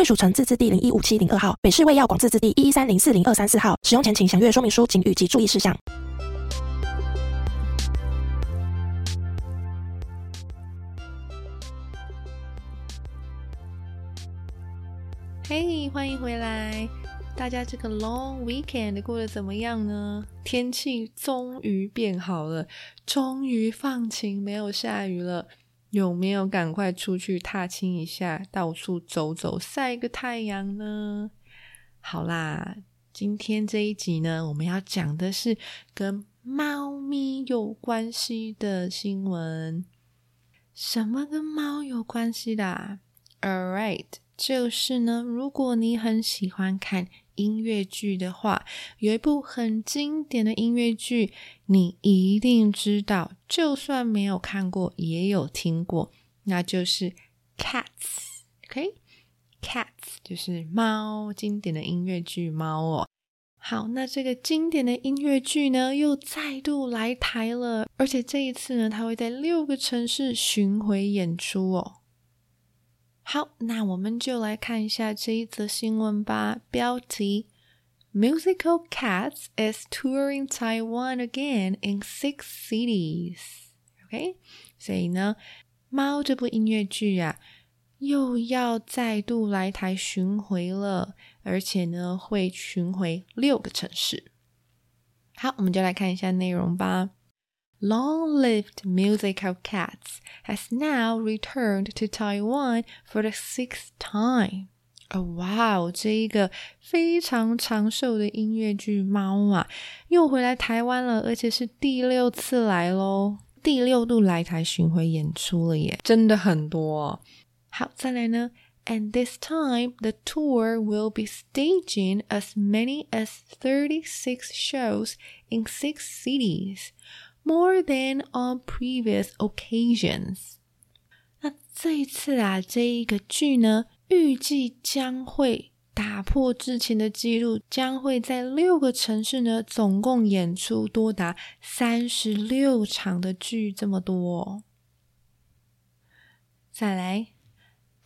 贵属城自治地零一五七零二号，北市卫药广自治地一一三零四零二三四号。使用前请详阅说明书、请及注意事项。嘿，欢迎回来！大家这个 long weekend 过得怎么样呢？天气终于变好了，终于放晴，没有下雨了。有没有赶快出去踏青一下，到处走走，晒个太阳呢？好啦，今天这一集呢，我们要讲的是跟猫咪有关系的新闻。什么跟猫有关系的？All right，就是呢，如果你很喜欢看。音乐剧的话，有一部很经典的音乐剧，你一定知道，就算没有看过，也有听过，那就是《Cats》。OK，《Cats》就是猫，经典的音乐剧《猫》哦。好，那这个经典的音乐剧呢，又再度来台了，而且这一次呢，它会在六个城市巡回演出哦。好，那我们就来看一下这一则新闻吧。标题：Musical Cats is touring Taiwan again in six cities。OK，所以呢，猫这部音乐剧啊，又要再度来台巡回了，而且呢，会巡回六个城市。好，我们就来看一下内容吧。long-lived musical Cats has now returned to Taiwan for the sixth time. 哦，哇哦！这一个非常长寿的音乐剧猫啊，又回来台湾了，而且是第六次来喽，第六度来台巡回演出了耶，真的很多。好，再来呢，and this time the tour will be staging as many as thirty-six shows in six cities. More than on previous occasions。那这一次啊，这一个剧呢，预计将会打破之前的记录，将会在六个城市呢，总共演出多达三十六场的剧，这么多。再来。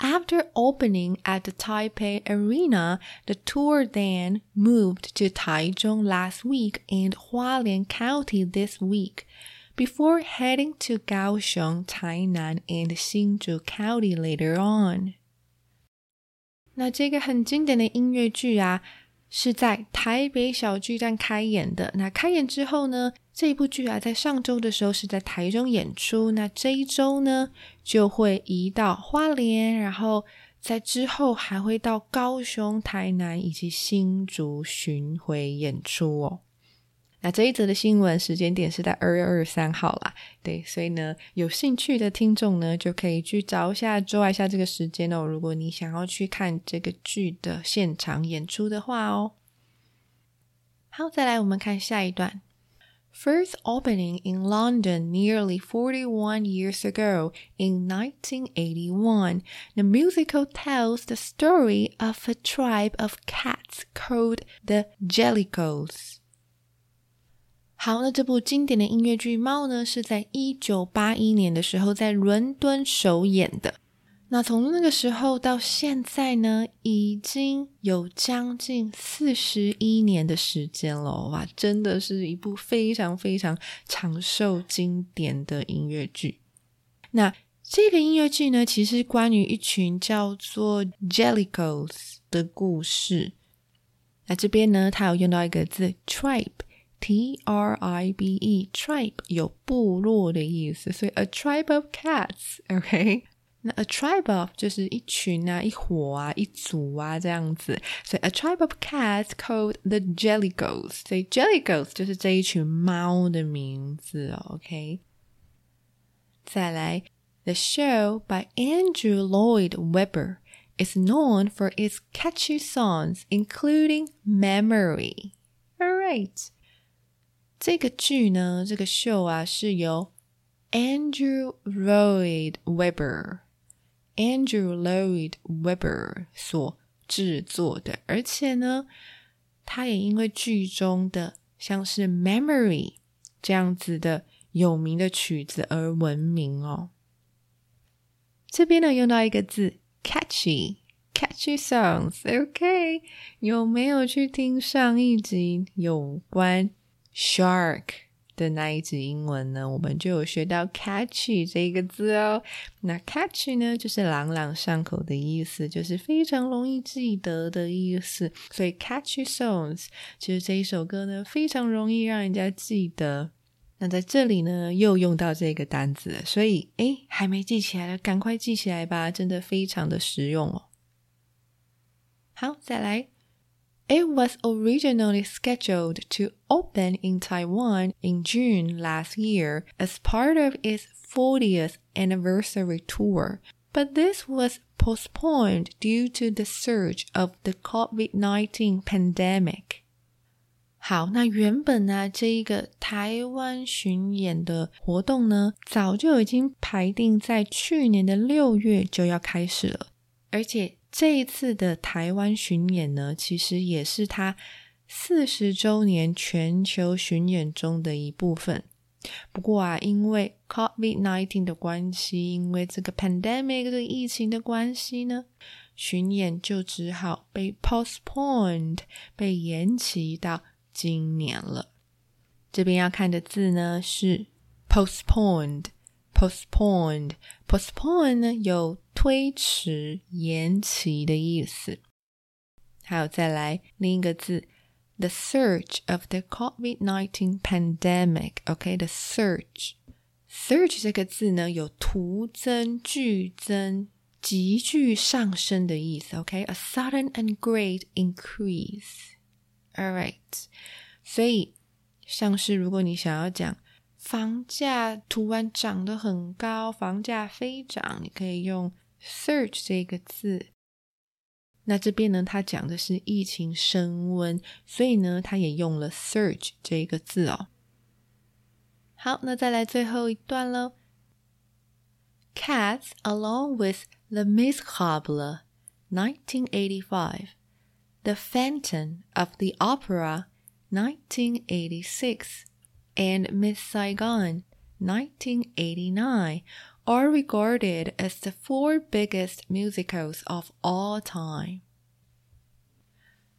After opening at the Taipei Arena, the tour then moved to Taichung last week and Hualien County this week, before heading to Kaohsiung, Tainan, and Hsinchu County later on. 那这个很经典的音乐剧啊，是在台北小巨蛋开演的。那开演之后呢， 这一部剧啊，在上周的时候是在台中演出。那这一周呢，就会移到花莲，然后在之后还会到高雄、台南以及新竹巡回演出哦。那这一则的新闻时间点是在二月二十三号啦。对，所以呢，有兴趣的听众呢，就可以去找一下、抓一下这个时间哦。如果你想要去看这个剧的现场演出的话哦。好，再来我们看下一段。First opening in London nearly 41 years ago in 1981, the musical tells the story of a tribe of cats called the Jellicos. 好，那这部经典的音乐剧《猫》呢，是在一九八一年的时候在伦敦首演的。 那从那个时候到现在呢，已经有将近四十一年的时间了。哇，真的是一部非常非常长寿经典的音乐剧。那这个音乐剧呢，其实关于一群叫做 Jellicos 的故事。那这边呢，它有用到一个字 tribe。T R I B E，tribe 有部落的意思，所以 a tribe of cats，OK？那 a tribe of 就是一群啊、一伙啊、一组啊这样子，所以 a tribe of cats called the Jellicos，所以 Jellicos 就是这一群猫的名字，OK？再来，The show by Andrew Lloyd Webber is known for its catchy songs, including Memory. Alright，这个剧呢，这个秀啊，是由 Andrew Lloyd Webber Andrew Lloyd Webber 所制作的，而且呢，他也因为剧中的像是 Memory 这样子的有名的曲子而闻名哦。这边呢用到一个字 catchy，catchy songs，OK？有没有去听上一集有关 shark 的那一集英文呢？我们就有学到 catchy 这个字哦。那 catchy 呢就是朗朗上口的意思，就是非常容易记得的意思。所以 catchy songs 其实这一首歌呢非常容易让人家记得。那在这里呢，又用到这个单词，所以诶，还没记起来的，赶快记起来吧，真的非常的实用哦。好，再来。It was originally scheduled to open in Taiwan in June last year as part of its 40th anniversary tour, but this was postponed due to the surge of the COVID-19 pandemic. 好，那原本呢，这一个台湾巡演的活动呢，早就已经排定在去年的六月就要开始了。而且 这一次的台湾巡演呢，其实也是他四十周年全球巡演中的一部分。不过啊，因为 COVID-19 的关系，因为这个 pandemic 这个疫情的关系呢，巡演就只好被 postponed，被延期到。今年了，这边要看的字呢是 postponed，postponed，postpone 呢有推迟、延期的意思。还有再来另一个字，the surge of the COVID-19 pandemic。OK，the surge，surge 这个字呢有突增、剧增、急剧上升的意思。OK，a sudden and great increase。All right，所以像是如果你想要讲房价突然涨得很高，房价飞涨，你可以用 surge 这个字。那这边呢，它讲的是疫情升温，所以呢，它也用了 surge 这个字哦。好，那再来最后一段喽。Cats along with the Miserable, 1985. The Phantom of the Opera, 1986, and Miss Saigon, 1989, are regarded as the four biggest musicals of all time.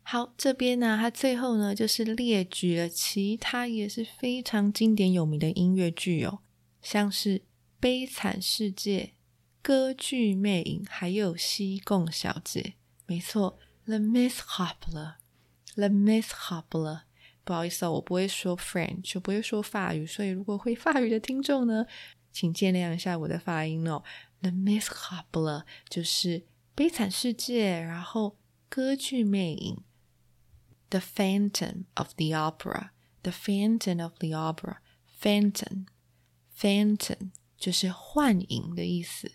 好，这边呢，它最后呢就是列举了其他也是非常经典有名的音乐剧哦，像是《悲惨世界》、《歌剧魅影》，还有《西贡小姐》。没错。The Miss Hopper，The Miss Hopper，不好意思哦，我不会说 French，我不会说法语，所以如果会法语的听众呢，请见谅一下我的发音哦。The Miss h o p l e r 就是《悲惨世界》，然后歌剧魅影，The Phantom of the Opera，The Phantom of the Opera，Phantom，Phantom 就是幻影的意思。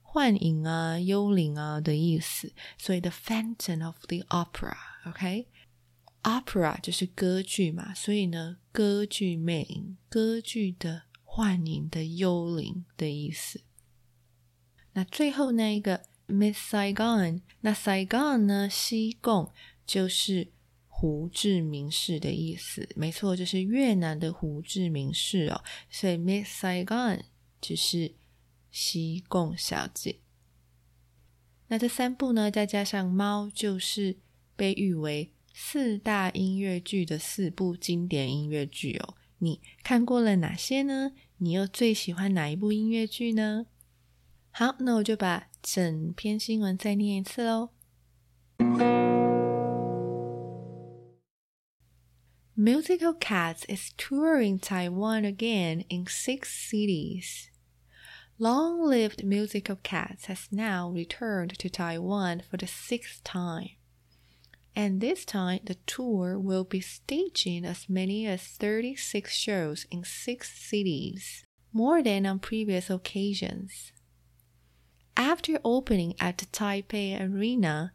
幻影啊、幽灵啊的意思，所以 The Phantom of the Opera，OK，Opera 就是歌剧嘛，所以呢，歌剧魅影，歌剧的幻影的幽灵的意思。那最后那一个 Miss Saigon，那 Saigon 呢，西贡就是胡志明市的意思，没错，就是越南的胡志明市哦，所以 Miss Saigon 就是。西贡小姐，那这三部呢，再加上猫，就是被誉为四大音乐剧的四部经典音乐剧哦。你看过了哪些呢？你又最喜欢哪一部音乐剧呢？好，那我就把整篇新闻再念一次喽。Musical Cats is touring Taiwan again in six cities. Long lived musical cats has now returned to Taiwan for the sixth time. And this time, the tour will be staging as many as 36 shows in six cities, more than on previous occasions. after opening at the Taipei Arena,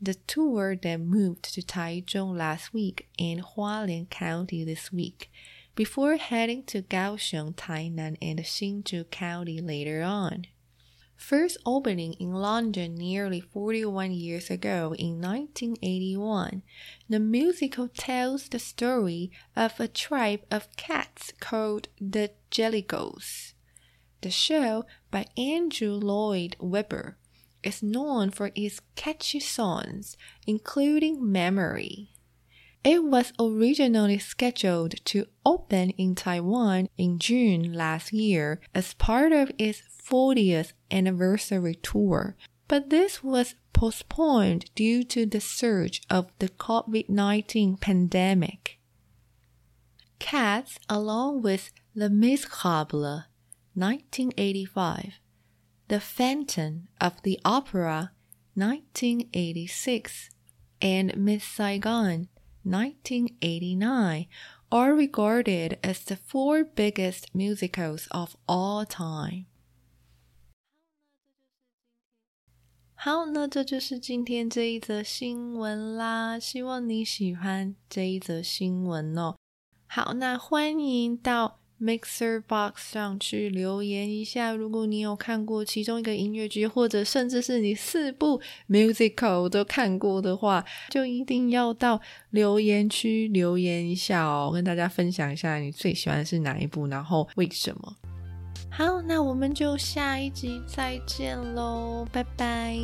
the tour then moved to Taichung last week and Hualien County this week, before heading to Kaohsiung, Tainan, and Hsinchu County later on. First opening in London nearly 41 years ago in 1981, the musical tells the story of a tribe of cats called the Jellicles. The show by Andrew Lloyd Webber is known for its catchy songs, including Memory. It was originally scheduled to open in Taiwan in June last year as part of its 40th anniversary tour, but this was postponed due to the surge of the COVID 19 pandemic. Cats, along with Les Miserables, 1985, The Phantom of the Opera, 1986, and Miss Saigon, 1989, are regarded as the four biggest musicals of all time. 好，那这就是今天这一则新闻啦。希望你喜欢这一则新闻哦。好，那欢迎到 Mixer Box 上去留言一下。如果你有看过其中一个音乐剧，或者甚至是你四部 musical 都看过的话，就一定要到留言区留言一下哦，跟大家分享一下你最喜欢的是哪一部，然后为什么。好，那我们就下一集再见喽，拜拜。